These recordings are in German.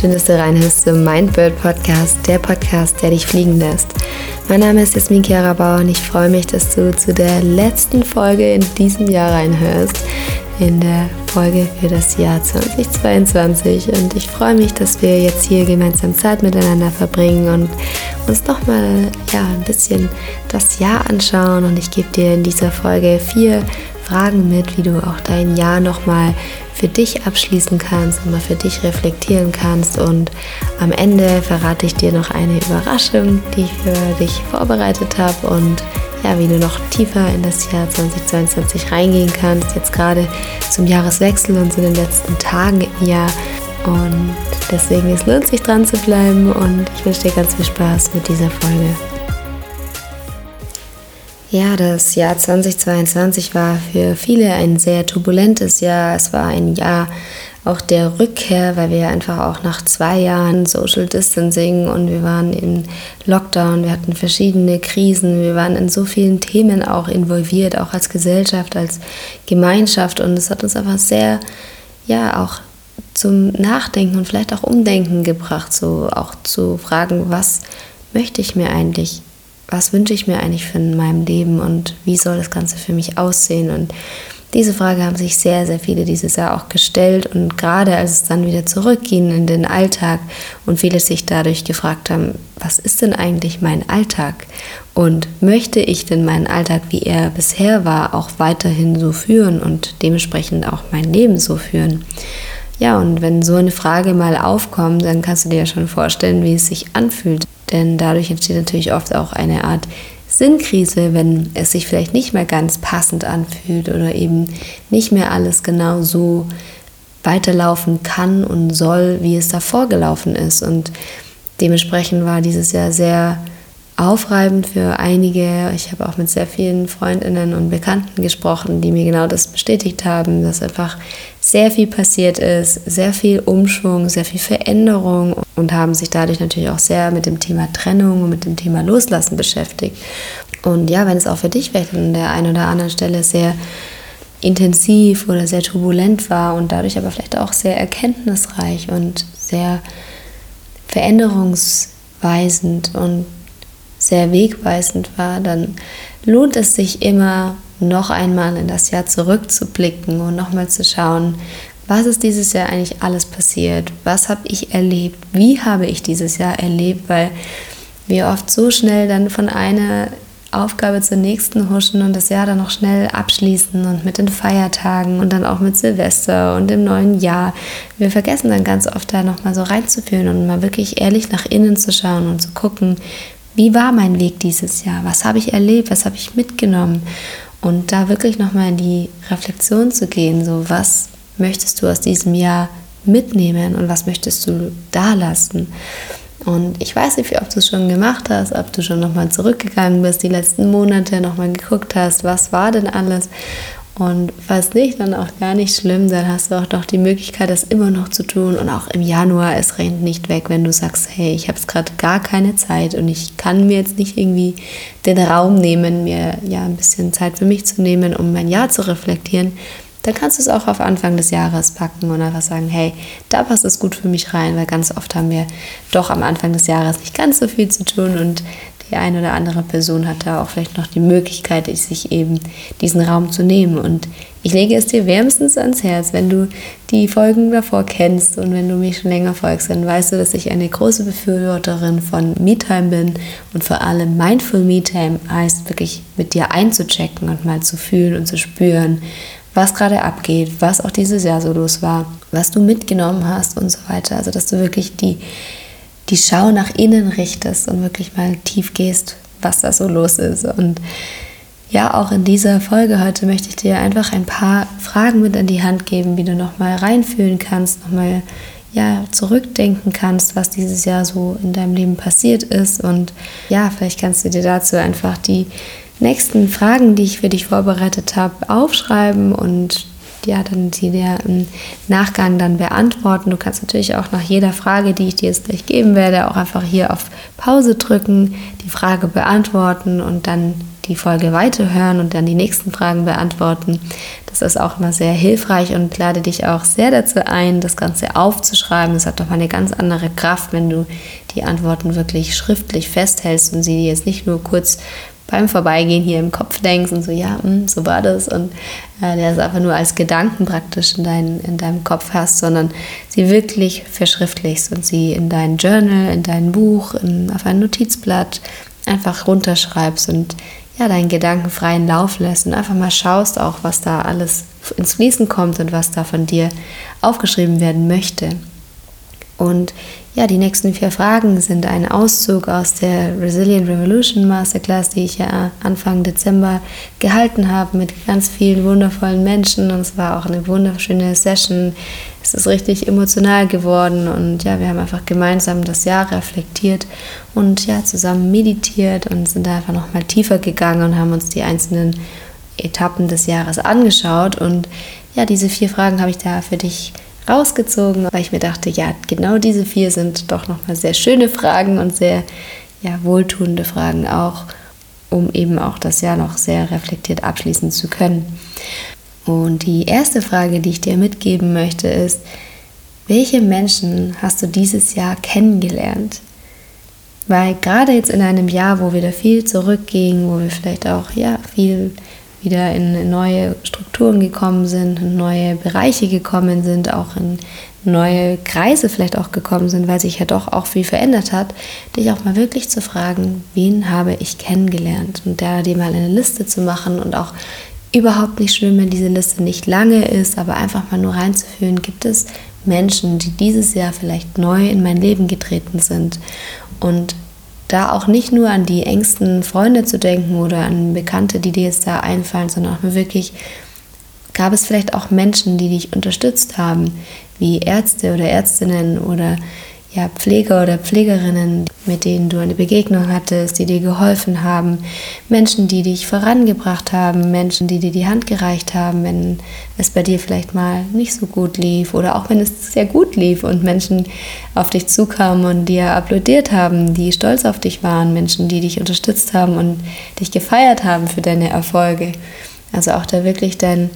schön, dass du reinhörst zum Mindbird Podcast, der Podcast, der dich fliegen lässt. Mein Name ist Jasmin Kerabauer und ich freue mich, dass du zu der letzten Folge in diesem Jahr reinhörst, in der Folge für das Jahr 2022. Und ich freue mich, dass wir jetzt hier gemeinsam Zeit miteinander verbringen und uns nochmal ja, ein bisschen das Jahr anschauen. Und ich gebe dir in dieser Folge vier Fragen mit, wie du auch dein Jahr nochmal für dich abschließen kannst, nochmal für dich reflektieren kannst. Und am Ende verrate ich dir noch eine Überraschung, die ich für dich vorbereitet habe und ja, wie du noch tiefer in das Jahr 2022 reingehen kannst. Jetzt gerade zum Jahreswechsel und zu den letzten Tagen im Jahr. Und deswegen es lohnt sich dran zu bleiben und ich wünsche dir ganz viel Spaß mit dieser Folge. Ja, das Jahr 2022 war für viele ein sehr turbulentes Jahr. Es war ein Jahr auch der Rückkehr, weil wir einfach auch nach zwei Jahren Social Distancing und wir waren in Lockdown, wir hatten verschiedene Krisen, wir waren in so vielen Themen auch involviert, auch als Gesellschaft, als Gemeinschaft und es hat uns einfach sehr, ja, auch zum Nachdenken und vielleicht auch Umdenken gebracht, so auch zu fragen, was möchte ich mir eigentlich was wünsche ich mir eigentlich für in meinem Leben und wie soll das Ganze für mich aussehen? Und diese Frage haben sich sehr, sehr viele dieses Jahr auch gestellt. Und gerade als es dann wieder zurückging in den Alltag und viele sich dadurch gefragt haben, was ist denn eigentlich mein Alltag? Und möchte ich denn meinen Alltag, wie er bisher war, auch weiterhin so führen und dementsprechend auch mein Leben so führen? Ja, und wenn so eine Frage mal aufkommt, dann kannst du dir ja schon vorstellen, wie es sich anfühlt. Denn dadurch entsteht natürlich oft auch eine Art Sinnkrise, wenn es sich vielleicht nicht mehr ganz passend anfühlt oder eben nicht mehr alles genau so weiterlaufen kann und soll, wie es davor gelaufen ist. Und dementsprechend war dieses Jahr sehr aufreibend für einige. Ich habe auch mit sehr vielen Freundinnen und Bekannten gesprochen, die mir genau das bestätigt haben, dass einfach sehr viel passiert ist, sehr viel Umschwung, sehr viel Veränderung und haben sich dadurch natürlich auch sehr mit dem Thema Trennung und mit dem Thema Loslassen beschäftigt. Und ja, wenn es auch für dich vielleicht an der einen oder anderen Stelle sehr intensiv oder sehr turbulent war und dadurch aber vielleicht auch sehr erkenntnisreich und sehr veränderungsweisend und sehr wegweisend war, dann lohnt es sich immer noch einmal in das Jahr zurückzublicken und nochmal zu schauen, was ist dieses Jahr eigentlich alles passiert? Was habe ich erlebt? Wie habe ich dieses Jahr erlebt? Weil wir oft so schnell dann von einer Aufgabe zur nächsten huschen und das Jahr dann noch schnell abschließen und mit den Feiertagen und dann auch mit Silvester und dem neuen Jahr. Wir vergessen dann ganz oft da nochmal so reinzuführen und mal wirklich ehrlich nach innen zu schauen und zu gucken, wie war mein Weg dieses Jahr? Was habe ich erlebt? Was habe ich mitgenommen? Und da wirklich nochmal in die Reflexion zu gehen, so was möchtest du aus diesem Jahr mitnehmen und was möchtest du da lassen? Und ich weiß nicht, ob du es schon gemacht hast, ob du schon nochmal zurückgegangen bist, die letzten Monate nochmal geguckt hast, was war denn alles und falls nicht, dann auch gar nicht schlimm, dann hast du auch noch die Möglichkeit, das immer noch zu tun. Und auch im Januar, es rennt nicht weg, wenn du sagst, hey, ich habe jetzt gerade gar keine Zeit und ich kann mir jetzt nicht irgendwie den Raum nehmen, mir ja ein bisschen Zeit für mich zu nehmen, um mein Jahr zu reflektieren. Dann kannst du es auch auf Anfang des Jahres packen und einfach sagen, hey, da passt es gut für mich rein, weil ganz oft haben wir doch am Anfang des Jahres nicht ganz so viel zu tun und die eine oder andere Person hat da auch vielleicht noch die Möglichkeit, sich eben diesen Raum zu nehmen. Und ich lege es dir wärmstens ans Herz, wenn du die Folgen davor kennst und wenn du mich schon länger folgst, dann weißt du, dass ich eine große Befürworterin von MeTime bin und vor allem Mindful MeTime heißt wirklich mit dir einzuchecken und mal zu fühlen und zu spüren, was gerade abgeht, was auch dieses Jahr so los war, was du mitgenommen hast und so weiter. Also dass du wirklich die die Schau nach innen richtest und wirklich mal tief gehst, was da so los ist. Und ja, auch in dieser Folge heute möchte ich dir einfach ein paar Fragen mit an die Hand geben, wie du nochmal reinfühlen kannst, nochmal ja, zurückdenken kannst, was dieses Jahr so in deinem Leben passiert ist. Und ja, vielleicht kannst du dir dazu einfach die nächsten Fragen, die ich für dich vorbereitet habe, aufschreiben und ja, dann die dir im Nachgang dann beantworten. Du kannst natürlich auch nach jeder Frage, die ich dir jetzt gleich geben werde, auch einfach hier auf Pause drücken, die Frage beantworten und dann die Folge weiterhören und dann die nächsten Fragen beantworten. Das ist auch immer sehr hilfreich und lade dich auch sehr dazu ein, das Ganze aufzuschreiben. Es hat doch mal eine ganz andere Kraft, wenn du die Antworten wirklich schriftlich festhältst und sie jetzt nicht nur kurz beim Vorbeigehen hier im Kopf denkst und so, ja, mh, hm, so war das und äh, der es einfach nur als Gedanken praktisch in, dein, in deinem Kopf hast, sondern sie wirklich verschriftlichst und sie in dein Journal, in dein Buch, in, auf ein Notizblatt einfach runterschreibst und ja, deinen Gedanken freien Lauf lässt und einfach mal schaust auch, was da alles ins Fließen kommt und was da von dir aufgeschrieben werden möchte. Und ja, die nächsten vier Fragen sind ein Auszug aus der Resilient Revolution Masterclass, die ich ja Anfang Dezember gehalten habe mit ganz vielen wundervollen Menschen. Und es war auch eine wunderschöne Session. Es ist richtig emotional geworden und ja, wir haben einfach gemeinsam das Jahr reflektiert und ja, zusammen meditiert und sind da einfach nochmal tiefer gegangen und haben uns die einzelnen Etappen des Jahres angeschaut. Und ja, diese vier Fragen habe ich da für dich rausgezogen, weil ich mir dachte, ja, genau diese vier sind doch nochmal sehr schöne Fragen und sehr ja, wohltuende Fragen auch, um eben auch das Jahr noch sehr reflektiert abschließen zu können. Und die erste Frage, die ich dir mitgeben möchte, ist, welche Menschen hast du dieses Jahr kennengelernt? Weil gerade jetzt in einem Jahr, wo wir da viel zurückgingen, wo wir vielleicht auch ja, viel wieder in neue Strukturen gekommen sind, in neue Bereiche gekommen sind, auch in neue Kreise vielleicht auch gekommen sind, weil sich ja doch auch viel verändert hat, dich auch mal wirklich zu fragen, wen habe ich kennengelernt? Und da dir mal eine Liste zu machen und auch überhaupt nicht schlimm, wenn diese Liste nicht lange ist, aber einfach mal nur reinzuführen, gibt es Menschen, die dieses Jahr vielleicht neu in mein Leben getreten sind? Und da auch nicht nur an die engsten Freunde zu denken oder an Bekannte, die dir jetzt da einfallen, sondern auch wirklich, gab es vielleicht auch Menschen, die dich unterstützt haben, wie Ärzte oder Ärztinnen oder ja, Pfleger oder Pflegerinnen, mit denen du eine Begegnung hattest, die dir geholfen haben, Menschen, die dich vorangebracht haben, Menschen, die dir die Hand gereicht haben, wenn es bei dir vielleicht mal nicht so gut lief oder auch wenn es sehr gut lief und Menschen auf dich zukamen und dir applaudiert haben, die stolz auf dich waren, Menschen, die dich unterstützt haben und dich gefeiert haben für deine Erfolge. Also auch da wirklich dein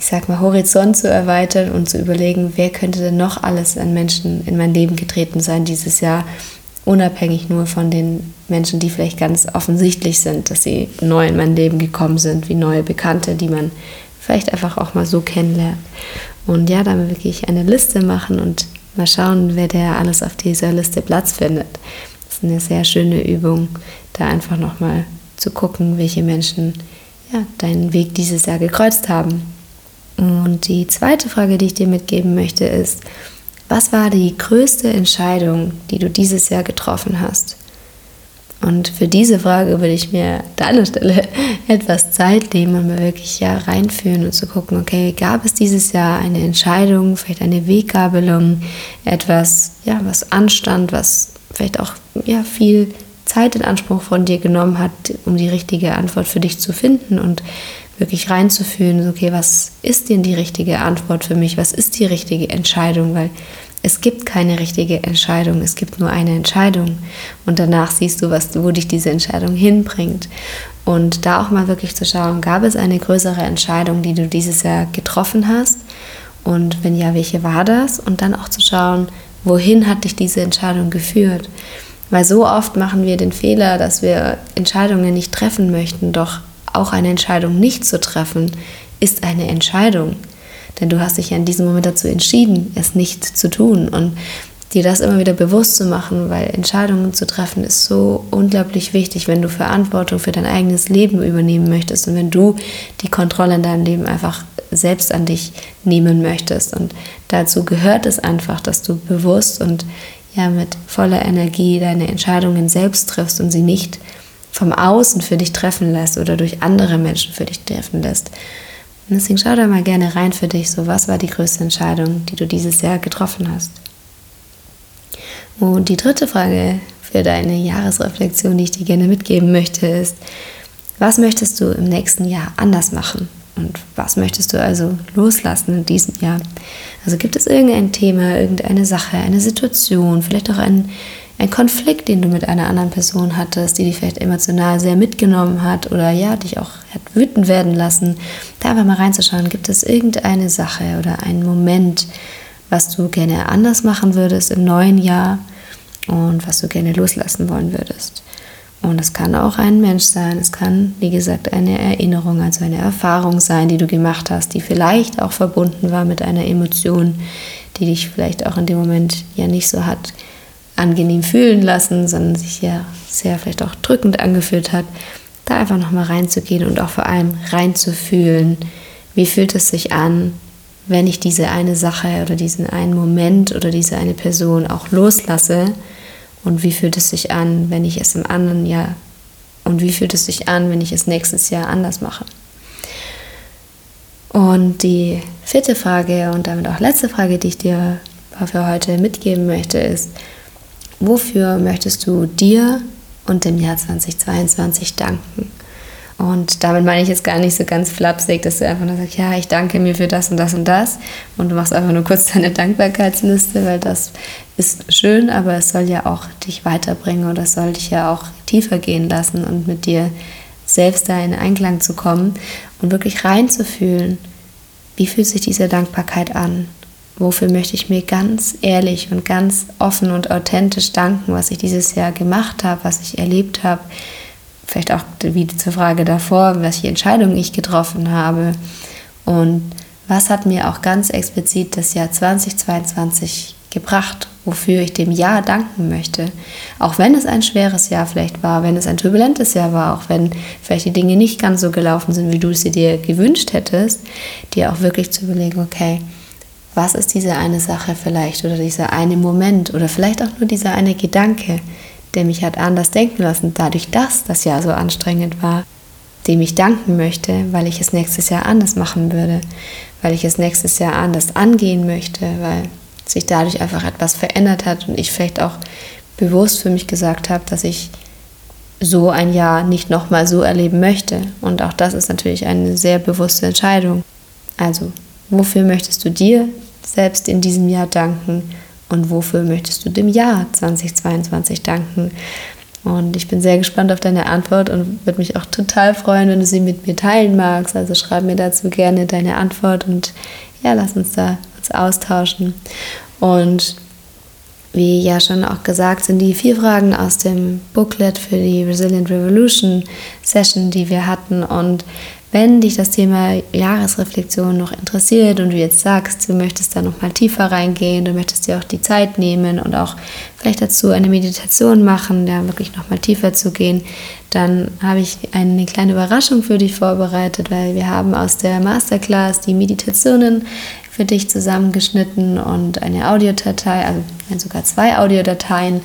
ich sag mal, Horizont zu erweitern und zu überlegen, wer könnte denn noch alles an Menschen in mein Leben getreten sein dieses Jahr, unabhängig nur von den Menschen, die vielleicht ganz offensichtlich sind, dass sie neu in mein Leben gekommen sind, wie neue Bekannte, die man vielleicht einfach auch mal so kennenlernt. Und ja, dann wirklich eine Liste machen und mal schauen, wer der alles auf dieser Liste Platz findet. Das ist eine sehr schöne Übung, da einfach nochmal zu gucken, welche Menschen ja, deinen Weg dieses Jahr gekreuzt haben. Und die zweite Frage, die ich dir mitgeben möchte, ist, was war die größte Entscheidung, die du dieses Jahr getroffen hast? Und für diese Frage würde ich mir an deiner Stelle etwas Zeit nehmen und mal wirklich ja reinführen und zu gucken, okay, gab es dieses Jahr eine Entscheidung, vielleicht eine Weggabelung, etwas, ja, was anstand, was vielleicht auch ja, viel Zeit in Anspruch von dir genommen hat, um die richtige Antwort für dich zu finden und wirklich reinzufühlen, okay, was ist denn die richtige Antwort für mich? Was ist die richtige Entscheidung? Weil es gibt keine richtige Entscheidung, es gibt nur eine Entscheidung. Und danach siehst du, was, wo dich diese Entscheidung hinbringt. Und da auch mal wirklich zu schauen, gab es eine größere Entscheidung, die du dieses Jahr getroffen hast? Und wenn ja, welche war das? Und dann auch zu schauen, wohin hat dich diese Entscheidung geführt? Weil so oft machen wir den Fehler, dass wir Entscheidungen nicht treffen möchten, doch auch eine Entscheidung nicht zu treffen, ist eine Entscheidung. Denn du hast dich ja in diesem Moment dazu entschieden, es nicht zu tun. Und dir das immer wieder bewusst zu machen, weil Entscheidungen zu treffen ist so unglaublich wichtig, wenn du Verantwortung für dein eigenes Leben übernehmen möchtest und wenn du die Kontrolle in deinem Leben einfach selbst an dich nehmen möchtest. Und dazu gehört es einfach, dass du bewusst und ja mit voller Energie deine Entscheidungen selbst triffst und sie nicht vom Außen für dich treffen lässt oder durch andere Menschen für dich treffen lässt. Und deswegen schau da mal gerne rein für dich, so was war die größte Entscheidung, die du dieses Jahr getroffen hast. Und die dritte Frage für deine Jahresreflexion, die ich dir gerne mitgeben möchte, ist, was möchtest du im nächsten Jahr anders machen? Und was möchtest du also loslassen in diesem Jahr? Also gibt es irgendein Thema, irgendeine Sache, eine Situation, vielleicht auch ein ein Konflikt, den du mit einer anderen Person hattest, die dich vielleicht emotional sehr mitgenommen hat oder ja, dich auch hat wütend werden lassen, da einfach mal reinzuschauen, gibt es irgendeine Sache oder einen Moment, was du gerne anders machen würdest im neuen Jahr und was du gerne loslassen wollen würdest. Und es kann auch ein Mensch sein, es kann, wie gesagt, eine Erinnerung, also eine Erfahrung sein, die du gemacht hast, die vielleicht auch verbunden war mit einer Emotion, die dich vielleicht auch in dem Moment ja nicht so hat angenehm fühlen lassen, sondern sich ja sehr vielleicht auch drückend angefühlt hat, da einfach nochmal reinzugehen und auch vor allem reinzufühlen, wie fühlt es sich an, wenn ich diese eine Sache oder diesen einen Moment oder diese eine Person auch loslasse und wie fühlt es sich an, wenn ich es im anderen Jahr und wie fühlt es sich an, wenn ich es nächstes Jahr anders mache. Und die vierte Frage und damit auch letzte Frage, die ich dir für heute mitgeben möchte, ist, wofür möchtest du dir und dem Jahr 2022 danken? Und damit meine ich jetzt gar nicht so ganz flapsig, dass du einfach nur sagst, ja, ich danke mir für das und das und das. Und du machst einfach nur kurz deine Dankbarkeitsliste, weil das ist schön, aber es soll ja auch dich weiterbringen oder es soll dich ja auch tiefer gehen lassen und mit dir selbst da in Einklang zu kommen und wirklich reinzufühlen, wie fühlt sich diese Dankbarkeit an? Wofür möchte ich mir ganz ehrlich und ganz offen und authentisch danken, was ich dieses Jahr gemacht habe, was ich erlebt habe? Vielleicht auch wie zur Frage davor, welche Entscheidungen ich getroffen habe. Und was hat mir auch ganz explizit das Jahr 2022 gebracht, wofür ich dem Jahr danken möchte. Auch wenn es ein schweres Jahr vielleicht war, wenn es ein turbulentes Jahr war, auch wenn vielleicht die Dinge nicht ganz so gelaufen sind, wie du sie dir gewünscht hättest, dir auch wirklich zu überlegen, okay, was ist diese eine Sache vielleicht oder dieser eine Moment oder vielleicht auch nur dieser eine Gedanke, der mich hat anders denken lassen, dadurch, dass das Jahr so anstrengend war, dem ich danken möchte, weil ich es nächstes Jahr anders machen würde, weil ich es nächstes Jahr anders angehen möchte, weil sich dadurch einfach etwas verändert hat und ich vielleicht auch bewusst für mich gesagt habe, dass ich so ein Jahr nicht nochmal so erleben möchte. Und auch das ist natürlich eine sehr bewusste Entscheidung. Also Wofür möchtest du dir selbst in diesem Jahr danken und wofür möchtest du dem Jahr 2022 danken? Und ich bin sehr gespannt auf deine Antwort und würde mich auch total freuen, wenn du sie mit mir teilen magst. Also schreib mir dazu gerne deine Antwort und ja, lass uns da uns austauschen. Und wie ja schon auch gesagt, sind die vier Fragen aus dem Booklet für die Resilient Revolution Session, die wir hatten. Und wenn dich das Thema Jahresreflexion noch interessiert und du jetzt sagst, du möchtest da noch mal tiefer reingehen, du möchtest dir auch die Zeit nehmen und auch vielleicht dazu eine Meditation machen, da wirklich noch mal tiefer zu gehen, dann habe ich eine kleine Überraschung für dich vorbereitet, weil wir haben aus der Masterclass die Meditationen für dich zusammengeschnitten und eine Audiodatei, also sogar zwei Audiodateien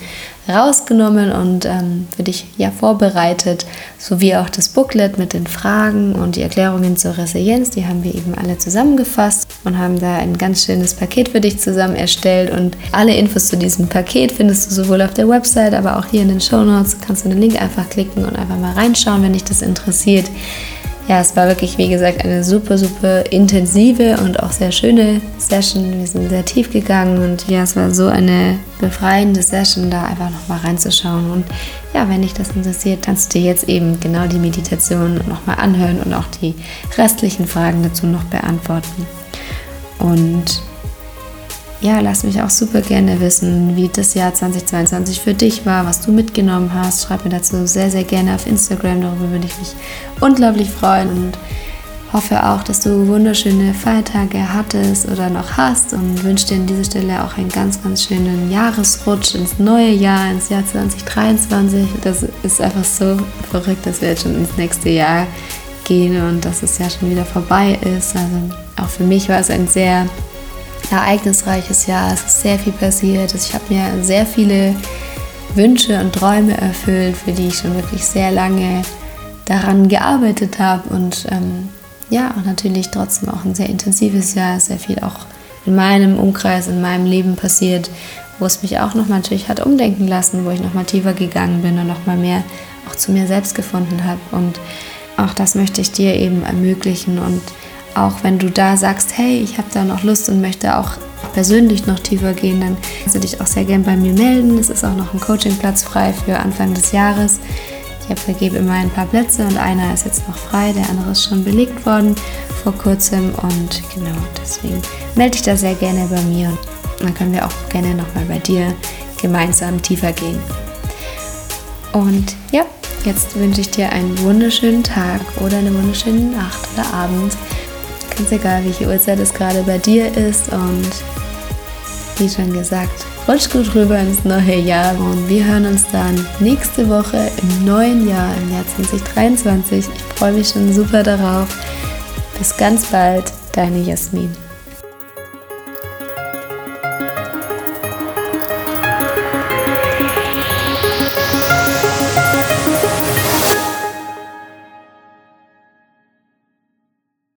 rausgenommen und ähm, für dich ja vorbereitet, sowie auch das Booklet mit den Fragen und die Erklärungen zur Resilienz. Die haben wir eben alle zusammengefasst und haben da ein ganz schönes Paket für dich zusammen erstellt. Und alle Infos zu diesem Paket findest du sowohl auf der Website, aber auch hier in den Show Notes. Kannst du den Link einfach klicken und einfach mal reinschauen, wenn dich das interessiert ja, es war wirklich, wie gesagt, eine super, super intensive und auch sehr schöne Session. Wir sind sehr tief gegangen und ja, es war so eine befreiende Session, da einfach nochmal reinzuschauen. Und ja, wenn dich das interessiert, kannst du dir jetzt eben genau die Meditation nochmal anhören und auch die restlichen Fragen dazu noch beantworten. Und ja, lass mich auch super gerne wissen, wie das Jahr 2022 für dich war, was du mitgenommen hast. Schreib mir dazu sehr, sehr gerne auf Instagram, darüber würde ich mich unglaublich freuen und hoffe auch, dass du wunderschöne Feiertage hattest oder noch hast und wünsche dir an dieser Stelle auch einen ganz, ganz schönen Jahresrutsch ins neue Jahr, ins Jahr 2023. Das ist einfach so verrückt, dass wir jetzt schon ins nächste Jahr gehen und dass es ja schon wieder vorbei ist. Also auch für mich war es ein sehr ereignisreiches Jahr. Es ist sehr viel passiert. Ich habe mir sehr viele Wünsche und Träume erfüllt, für die ich schon wirklich sehr lange daran gearbeitet habe. Und ähm, ja, auch natürlich trotzdem auch ein sehr intensives Jahr, sehr viel auch in meinem Umkreis, in meinem Leben passiert, wo es mich auch nochmal natürlich hat umdenken lassen, wo ich nochmal tiefer gegangen bin und nochmal mehr auch zu mir selbst gefunden habe. Und auch das möchte ich dir eben ermöglichen und auch wenn du da sagst, hey, ich habe da noch Lust und möchte auch persönlich noch tiefer gehen, dann kannst du dich auch sehr gern bei mir melden. Es ist auch noch ein Coachingplatz frei für Anfang des Jahres. Ich vergebe immer ein paar Plätze und einer ist jetzt noch frei, der andere ist schon belegt worden vor kurzem und genau deswegen melde dich da sehr gerne bei mir und dann können wir auch gerne nochmal bei dir gemeinsam tiefer gehen. Und ja, jetzt wünsche ich dir einen wunderschönen Tag oder eine wunderschöne Nacht oder Abend. Ganz egal, welche Uhrzeit es gerade bei dir ist und wie schon gesagt, rutsch gut rüber ins neue Jahr und wir hören uns dann nächste Woche im neuen Jahr, im Jahr 2023. Ich freue mich schon super darauf. Bis ganz bald, deine Jasmin.